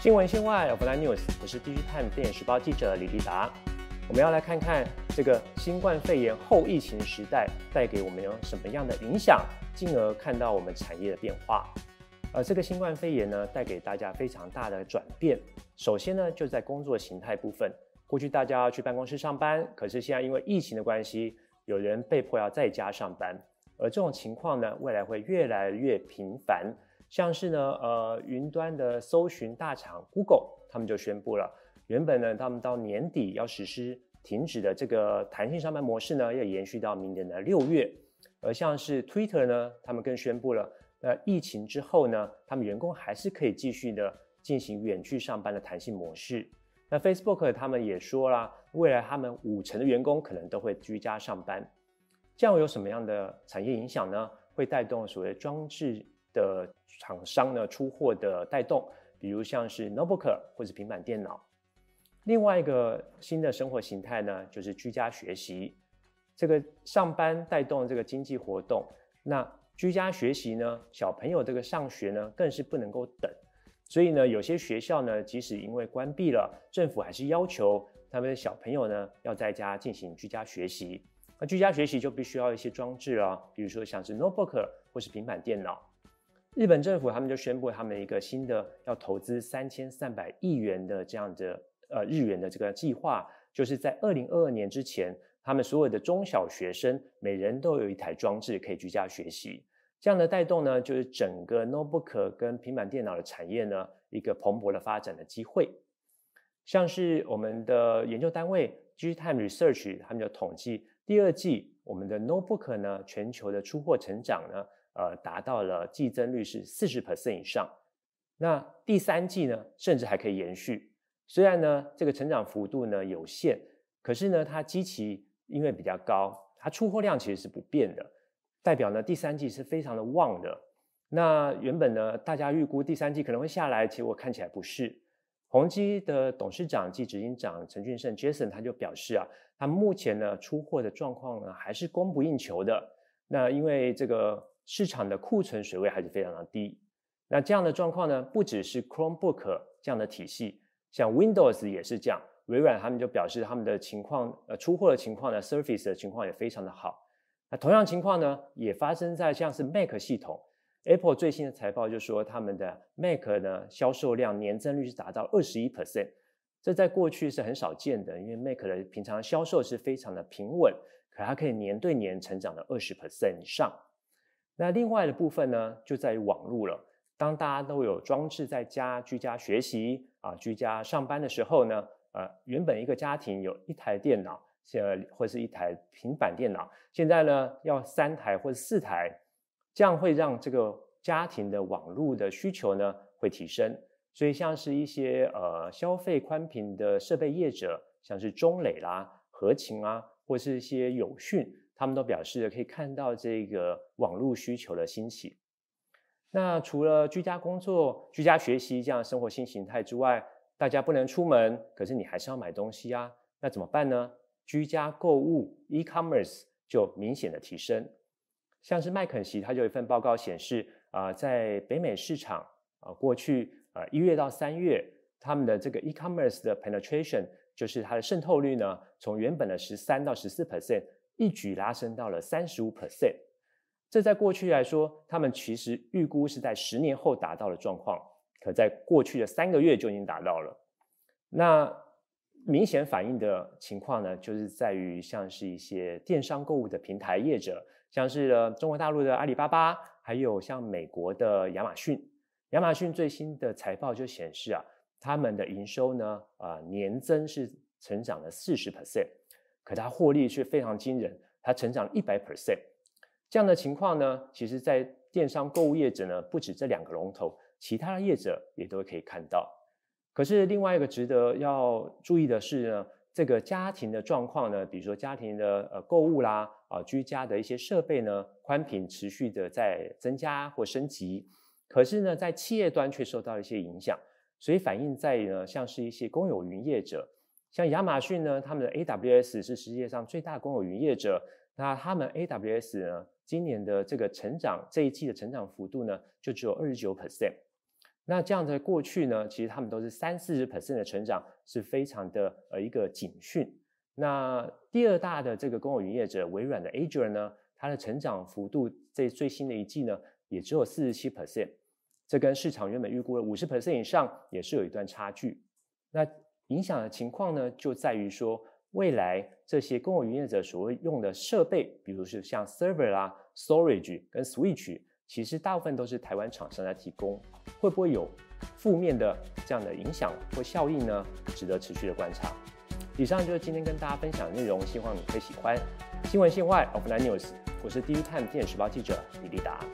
新闻线外 f l i News，我是 D G Time 电影时报记者李立达。我们要来看看这个新冠肺炎后疫情时代带给我们有什么样的影响，进而看到我们产业的变化。而这个新冠肺炎呢，带给大家非常大的转变。首先呢，就在工作形态部分，过去大家要去办公室上班，可是现在因为疫情的关系，有人被迫要在家上班。而这种情况呢，未来会越来越频繁。像是呢，呃，云端的搜寻大厂 Google，他们就宣布了，原本呢，他们到年底要实施停止的这个弹性上班模式呢，要延续到明年的六月。而像是 Twitter 呢，他们更宣布了，呃，疫情之后呢，他们员工还是可以继续的进行远距上班的弹性模式。那 Facebook 他们也说了，未来他们五成的员工可能都会居家上班。这样有什么样的产业影响呢？会带动所谓装置。的厂商呢出货的带动，比如像是 notebook 或者平板电脑。另外一个新的生活形态呢，就是居家学习。这个上班带动这个经济活动，那居家学习呢，小朋友这个上学呢，更是不能够等。所以呢，有些学校呢，即使因为关闭了，政府还是要求他们小朋友呢，要在家进行居家学习。那居家学习就必须要一些装置啊，比如说像是 notebook 或是平板电脑。日本政府他们就宣布，他们一个新的要投资三千三百亿元的这样的呃日元的这个计划，就是在二零二二年之前，他们所有的中小学生每人都有一台装置可以居家学习。这样的带动呢，就是整个 notebook 跟平板电脑的产业呢一个蓬勃的发展的机会。像是我们的研究单位 G Time Research，他们就统计第二季我们的 notebook 呢全球的出货成长呢。呃，达到了季增率是四十 percent 以上。那第三季呢，甚至还可以延续。虽然呢，这个成长幅度呢有限，可是呢，它基期因为比较高，它出货量其实是不变的，代表呢第三季是非常的旺的。那原本呢，大家预估第三季可能会下来，结果看起来不是。宏基的董事长及执行长陈俊胜 Jason 他就表示啊，他目前呢出货的状况呢还是供不应求的。那因为这个。市场的库存水位还是非常的低，那这样的状况呢，不只是 Chromebook 这样的体系，像 Windows 也是这样。微软他们就表示他们的情况，呃，出货的情况呢，Surface 的情况也非常的好。那同样情况呢，也发生在像是 Mac 系统，Apple 最新的财报就说他们的 Mac 呢销售量年增率是达到二十一 percent，这在过去是很少见的，因为 Mac 的平常销售是非常的平稳，可它可以年对年成长了二十 percent 以上。那另外的部分呢，就在于网络了。当大家都有装置在家居家学习啊、居家上班的时候呢，呃，原本一个家庭有一台电脑，现或是一台平板电脑，现在呢要三台或者四台，这样会让这个家庭的网络的需求呢会提升。所以像是一些呃消费宽频的设备业者，像是中磊啦、合勤啊，或是一些友讯。他们都表示可以看到这个网络需求的兴起。那除了居家工作、居家学习这样生活新形态之外，大家不能出门，可是你还是要买东西啊。那怎么办呢？居家购物 （e-commerce） 就明显的提升。像是麦肯锡，它就有一份报告显示，啊，在北美市场啊，过去啊一月到三月，他们的这个 e-commerce 的 penetration，就是它的渗透率呢，从原本的十三到十四 percent。一举拉升到了三十五 percent，这在过去来说，他们其实预估是在十年后达到的状况，可在过去的三个月就已经达到了。那明显反映的情况呢，就是在于像是一些电商购物的平台业者，像是中国大陆的阿里巴巴，还有像美国的亚马逊。亚马逊最新的财报就显示啊，他们的营收呢，啊年增是成长了四十 percent。可它获利却非常惊人，它成长一百 percent，这样的情况呢，其实在电商购物业者呢，不止这两个龙头，其他的业者也都可以看到。可是另外一个值得要注意的是呢，这个家庭的状况呢，比如说家庭的呃购物啦，啊居家的一些设备呢，宽频持续的在增加或升级，可是呢，在企业端却受到一些影响，所以反映在呢，像是一些公有云业者。像亚马逊呢，他们的 AWS 是世界上最大公有云业者。那他们 AWS 呢，今年的这个成长，这一季的成长幅度呢，就只有二十九 percent。那这样的过去呢，其实他们都是三四十 percent 的成长，是非常的呃一个警讯。那第二大的这个公有云业者微软的 Azure 呢，它的成长幅度在最新的一季呢，也只有四十七 percent，这跟市场原本预估的五十 percent 以上也是有一段差距。那影响的情况呢，就在于说，未来这些公有云业者所用的设备，比如是像 server 啦、storage 跟 switch，其实大部分都是台湾厂商在提供，会不会有负面的这样的影响或效应呢？值得持续的观察。以上就是今天跟大家分享的内容，希望你会喜欢。新闻线外 of nine news，我是第一 time 电子时报记者李立达。